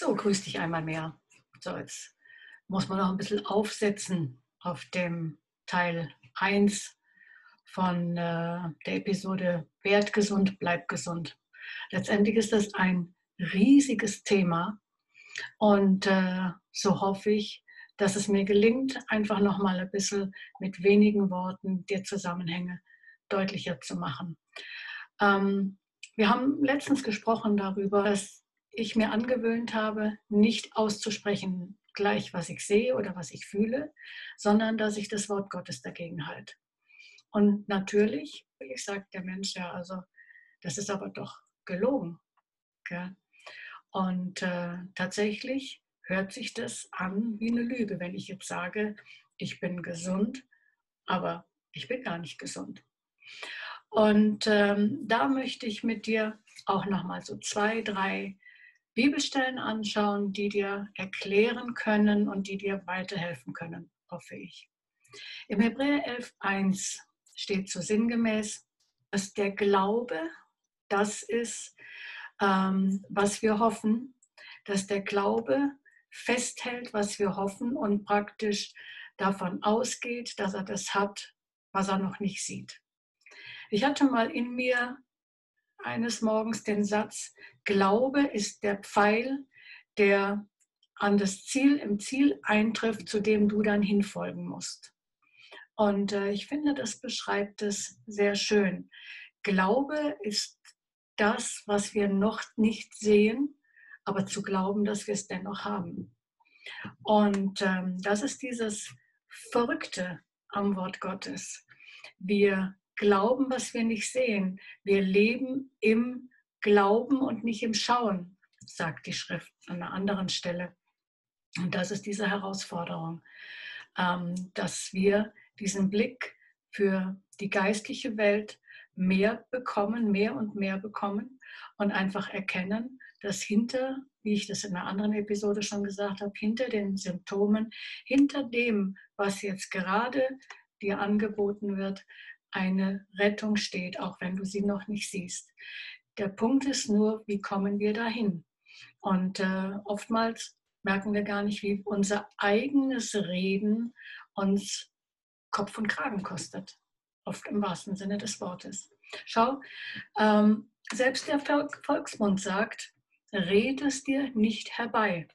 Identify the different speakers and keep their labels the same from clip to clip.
Speaker 1: So, grüß dich einmal mehr. So, jetzt muss man noch ein bisschen aufsetzen auf dem Teil 1 von äh, der Episode Werd gesund, bleib gesund. Letztendlich ist das ein riesiges Thema und äh, so hoffe ich, dass es mir gelingt, einfach noch mal ein bisschen mit wenigen Worten dir Zusammenhänge deutlicher zu machen. Ähm, wir haben letztens gesprochen darüber, dass ich mir angewöhnt habe, nicht auszusprechen, gleich was ich sehe oder was ich fühle, sondern dass ich das Wort Gottes dagegen halte. Und natürlich, ich sage der Mensch ja, also das ist aber doch gelogen. Gell? Und äh, tatsächlich hört sich das an wie eine Lüge, wenn ich jetzt sage, ich bin gesund, aber ich bin gar nicht gesund. Und ähm, da möchte ich mit dir auch nochmal so zwei, drei Bibelstellen anschauen, die dir erklären können und die dir weiterhelfen können, hoffe ich. Im Hebräer 11.1 steht so sinngemäß, dass der Glaube das ist, ähm, was wir hoffen, dass der Glaube festhält, was wir hoffen und praktisch davon ausgeht, dass er das hat, was er noch nicht sieht. Ich hatte mal in mir eines Morgens den Satz, Glaube ist der Pfeil, der an das Ziel, im Ziel eintrifft, zu dem du dann hinfolgen musst. Und äh, ich finde, das beschreibt es sehr schön. Glaube ist das, was wir noch nicht sehen, aber zu glauben, dass wir es dennoch haben. Und ähm, das ist dieses Verrückte am Wort Gottes. Wir glauben, was wir nicht sehen. Wir leben im Glauben und nicht im Schauen, sagt die Schrift an einer anderen Stelle. Und das ist diese Herausforderung, ähm, dass wir diesen Blick für die geistliche Welt mehr bekommen, mehr und mehr bekommen und einfach erkennen, dass hinter, wie ich das in einer anderen Episode schon gesagt habe, hinter den Symptomen, hinter dem, was jetzt gerade dir angeboten wird, eine Rettung steht, auch wenn du sie noch nicht siehst. Der Punkt ist nur, wie kommen wir dahin? Und äh, oftmals merken wir gar nicht, wie unser eigenes Reden uns Kopf und Kragen kostet. Oft im wahrsten Sinne des Wortes. Schau, ähm, selbst der Volksmund sagt, red es dir nicht herbei.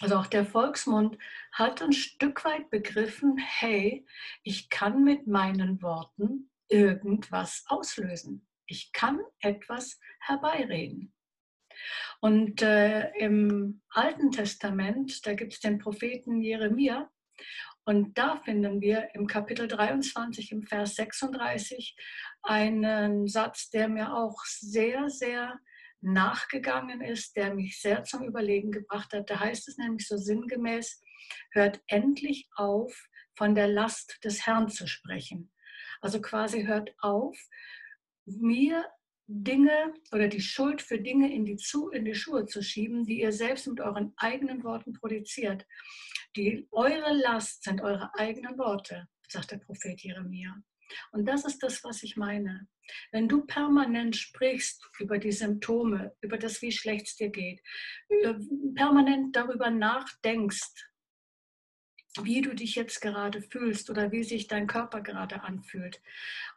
Speaker 1: Also auch der Volksmund hat ein Stück weit begriffen, hey, ich kann mit meinen Worten irgendwas auslösen. Ich kann etwas herbeireden. Und äh, im Alten Testament, da gibt es den Propheten Jeremia. Und da finden wir im Kapitel 23, im Vers 36, einen Satz, der mir auch sehr, sehr nachgegangen ist, der mich sehr zum Überlegen gebracht hat. Da heißt es nämlich so sinngemäß, hört endlich auf, von der Last des Herrn zu sprechen. Also quasi hört auf, mir Dinge oder die Schuld für Dinge in die, zu, in die Schuhe zu schieben, die ihr selbst mit euren eigenen Worten produziert. Die, eure Last sind eure eigenen Worte, sagt der Prophet Jeremia. Und das ist das, was ich meine. Wenn du permanent sprichst über die Symptome, über das, wie schlecht es dir geht, permanent darüber nachdenkst, wie du dich jetzt gerade fühlst oder wie sich dein Körper gerade anfühlt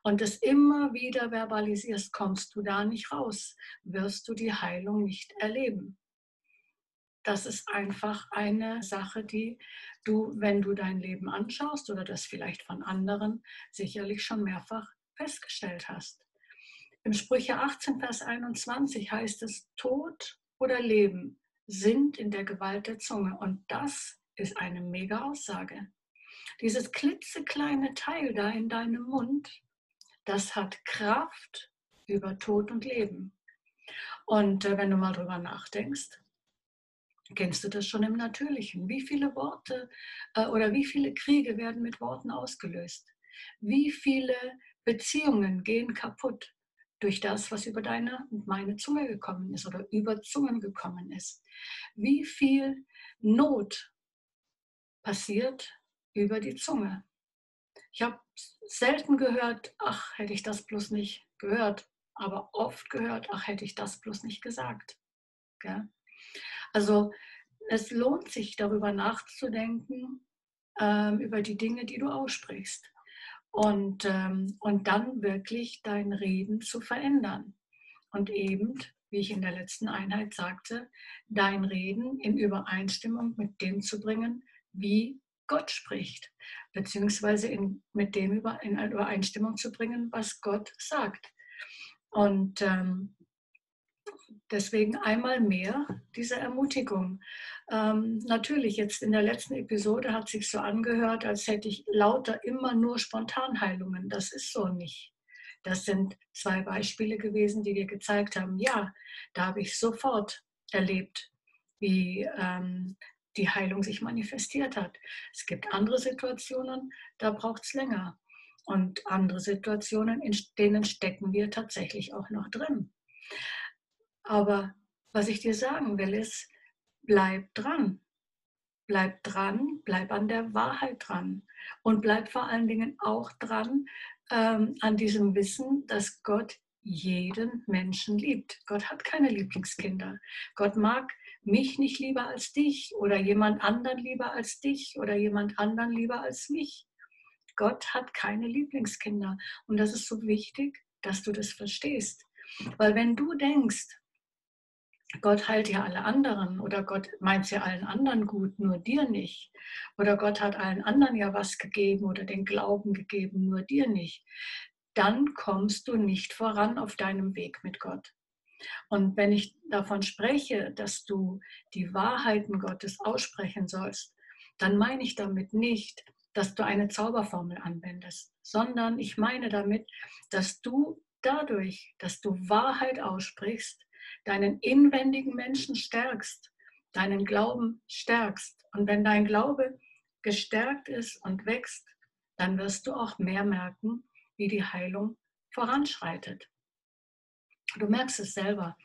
Speaker 1: und es immer wieder verbalisierst, kommst du da nicht raus, wirst du die Heilung nicht erleben. Das ist einfach eine Sache, die du, wenn du dein Leben anschaust oder das vielleicht von anderen, sicherlich schon mehrfach festgestellt hast. Im Sprüche 18, Vers 21 heißt es, Tod oder Leben sind in der Gewalt der Zunge. Und das ist eine mega Aussage. Dieses klitzekleine Teil da in deinem Mund, das hat Kraft über Tod und Leben. Und äh, wenn du mal drüber nachdenkst, kennst du das schon im Natürlichen. Wie viele Worte äh, oder wie viele Kriege werden mit Worten ausgelöst? Wie viele Beziehungen gehen kaputt durch das, was über deine und meine Zunge gekommen ist oder über Zungen gekommen ist? Wie viel Not passiert über die Zunge? Ich habe selten gehört, ach, hätte ich das bloß nicht gehört, aber oft gehört, ach, hätte ich das bloß nicht gesagt. Gell? Also es lohnt sich darüber nachzudenken, ähm, über die Dinge, die du aussprichst. Und, ähm, und dann wirklich dein Reden zu verändern. Und eben, wie ich in der letzten Einheit sagte, dein Reden in Übereinstimmung mit dem zu bringen, wie Gott spricht, beziehungsweise in, mit dem über, in Übereinstimmung zu bringen, was Gott sagt. Und ähm, deswegen einmal mehr diese Ermutigung. Ähm, natürlich, jetzt in der letzten Episode hat sich so angehört, als hätte ich lauter immer nur Spontanheilungen. Das ist so nicht. Das sind zwei Beispiele gewesen, die dir gezeigt haben, ja, da habe ich sofort erlebt, wie ähm, die Heilung sich manifestiert hat. Es gibt andere Situationen, da braucht es länger. Und andere Situationen, in denen stecken wir tatsächlich auch noch drin. Aber was ich dir sagen will, ist, bleib dran. Bleib dran, bleib an der Wahrheit dran. Und bleib vor allen Dingen auch dran ähm, an diesem Wissen, dass Gott jeden Menschen liebt. Gott hat keine Lieblingskinder. Gott mag mich nicht lieber als dich oder jemand anderen lieber als dich oder jemand anderen lieber als mich. Gott hat keine Lieblingskinder. Und das ist so wichtig, dass du das verstehst. Weil wenn du denkst, Gott heilt ja alle anderen oder Gott meint ja allen anderen gut, nur dir nicht. Oder Gott hat allen anderen ja was gegeben oder den Glauben gegeben, nur dir nicht. Dann kommst du nicht voran auf deinem Weg mit Gott. Und wenn ich davon spreche, dass du die Wahrheiten Gottes aussprechen sollst, dann meine ich damit nicht, dass du eine Zauberformel anwendest, sondern ich meine damit, dass du dadurch, dass du Wahrheit aussprichst, deinen inwendigen Menschen stärkst, deinen Glauben stärkst. Und wenn dein Glaube gestärkt ist und wächst, dann wirst du auch mehr merken, wie die Heilung voranschreitet. Du merkst es selber.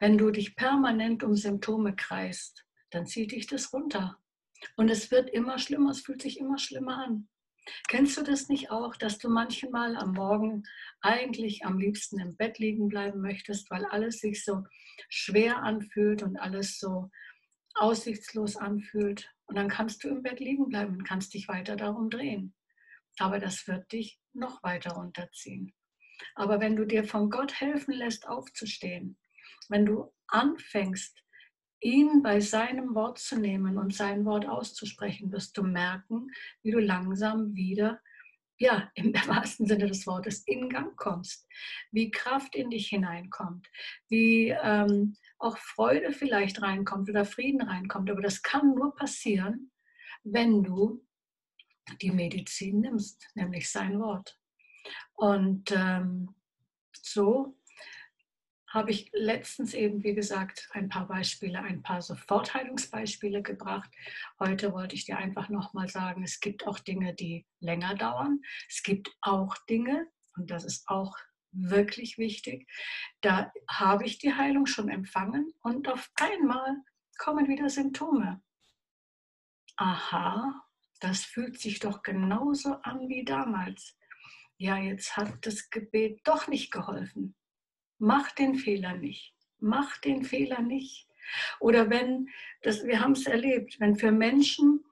Speaker 1: Wenn du dich permanent um Symptome kreist, dann zieht dich das runter. Und es wird immer schlimmer, es fühlt sich immer schlimmer an. Kennst du das nicht auch, dass du manchmal am Morgen eigentlich am liebsten im Bett liegen bleiben möchtest, weil alles sich so schwer anfühlt und alles so aussichtslos anfühlt? Und dann kannst du im Bett liegen bleiben und kannst dich weiter darum drehen. Aber das wird dich noch weiter runterziehen. Aber wenn du dir von Gott helfen lässt, aufzustehen, wenn du anfängst, ihn bei seinem Wort zu nehmen und sein Wort auszusprechen, wirst du merken, wie du langsam wieder, ja, im wahrsten Sinne des Wortes, in Gang kommst, wie Kraft in dich hineinkommt, wie ähm, auch Freude vielleicht reinkommt oder Frieden reinkommt. Aber das kann nur passieren, wenn du die Medizin nimmst, nämlich sein Wort. Und ähm, so habe ich letztens eben, wie gesagt, ein paar Beispiele, ein paar Sofortheilungsbeispiele gebracht. Heute wollte ich dir einfach nochmal sagen, es gibt auch Dinge, die länger dauern. Es gibt auch Dinge, und das ist auch wirklich wichtig, da habe ich die Heilung schon empfangen und auf einmal kommen wieder Symptome. Aha, das fühlt sich doch genauso an wie damals ja, jetzt hat das Gebet doch nicht geholfen. Mach den Fehler nicht. Mach den Fehler nicht. Oder wenn, das, wir haben es erlebt, wenn für Menschen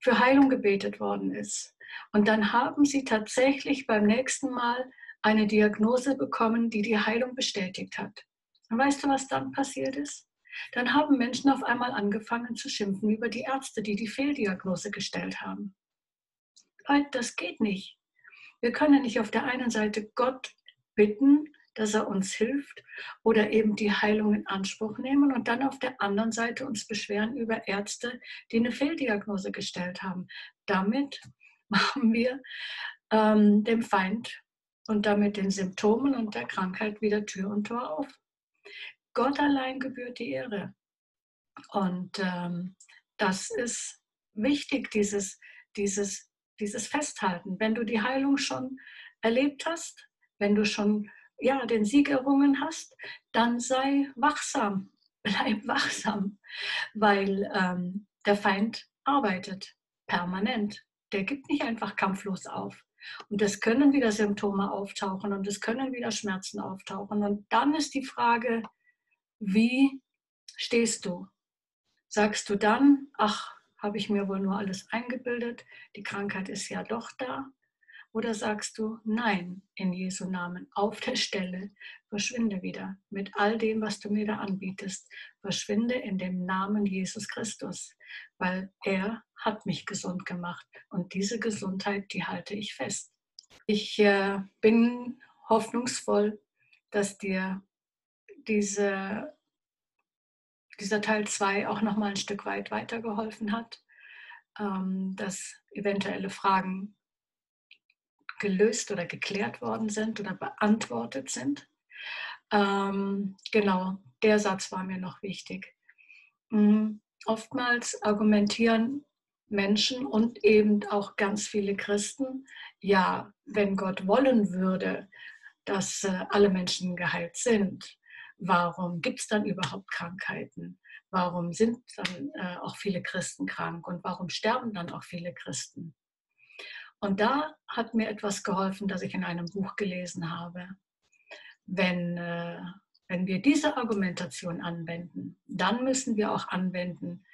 Speaker 1: für Heilung gebetet worden ist und dann haben sie tatsächlich beim nächsten Mal eine Diagnose bekommen, die die Heilung bestätigt hat. Und weißt du, was dann passiert ist? Dann haben Menschen auf einmal angefangen zu schimpfen über die Ärzte, die die Fehldiagnose gestellt haben. Leute, das geht nicht. Wir können nicht auf der einen Seite Gott bitten, dass er uns hilft oder eben die Heilung in Anspruch nehmen und dann auf der anderen Seite uns beschweren über Ärzte, die eine Fehldiagnose gestellt haben. Damit machen wir ähm, dem Feind und damit den Symptomen und der Krankheit wieder Tür und Tor auf. Gott allein gebührt die Ehre. Und ähm, das ist wichtig, dieses, dieses dieses Festhalten. Wenn du die Heilung schon erlebt hast, wenn du schon ja, den Sieg errungen hast, dann sei wachsam, bleib wachsam, weil ähm, der Feind arbeitet permanent. Der gibt nicht einfach kampflos auf. Und es können wieder Symptome auftauchen und es können wieder Schmerzen auftauchen. Und dann ist die Frage, wie stehst du? Sagst du dann, ach, habe ich mir wohl nur alles eingebildet, die Krankheit ist ja doch da? Oder sagst du, nein, in Jesu Namen, auf der Stelle, verschwinde wieder mit all dem, was du mir da anbietest. Verschwinde in dem Namen Jesus Christus, weil er hat mich gesund gemacht und diese Gesundheit, die halte ich fest. Ich äh, bin hoffnungsvoll, dass dir diese, dieser Teil 2 auch noch mal ein Stück weit weitergeholfen hat, ähm, dass eventuelle Fragen gelöst oder geklärt worden sind oder beantwortet sind. Ähm, genau, der Satz war mir noch wichtig. Mhm. Oftmals argumentieren Menschen und eben auch ganz viele Christen, ja, wenn Gott wollen würde, dass äh, alle Menschen geheilt sind, warum gibt es dann überhaupt Krankheiten? Warum sind dann äh, auch viele Christen krank und warum sterben dann auch viele Christen? Und da hat mir etwas geholfen, das ich in einem Buch gelesen habe. Wenn, äh, wenn wir diese Argumentation anwenden, dann müssen wir auch anwenden,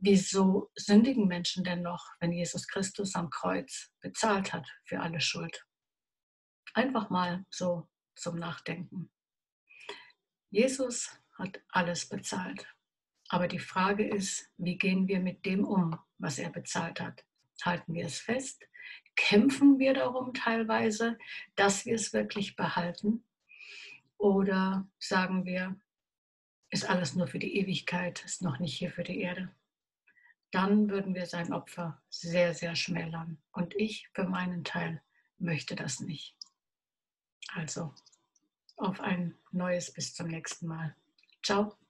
Speaker 1: wieso sündigen Menschen denn noch, wenn Jesus Christus am Kreuz bezahlt hat für alle Schuld? Einfach mal so zum Nachdenken. Jesus hat alles bezahlt. Aber die Frage ist, wie gehen wir mit dem um, was er bezahlt hat? Halten wir es fest? Kämpfen wir darum teilweise, dass wir es wirklich behalten? Oder sagen wir, ist alles nur für die Ewigkeit, ist noch nicht hier für die Erde? Dann würden wir sein Opfer sehr, sehr schmälern. Und ich für meinen Teil möchte das nicht. Also, auf ein neues bis zum nächsten Mal. Ciao.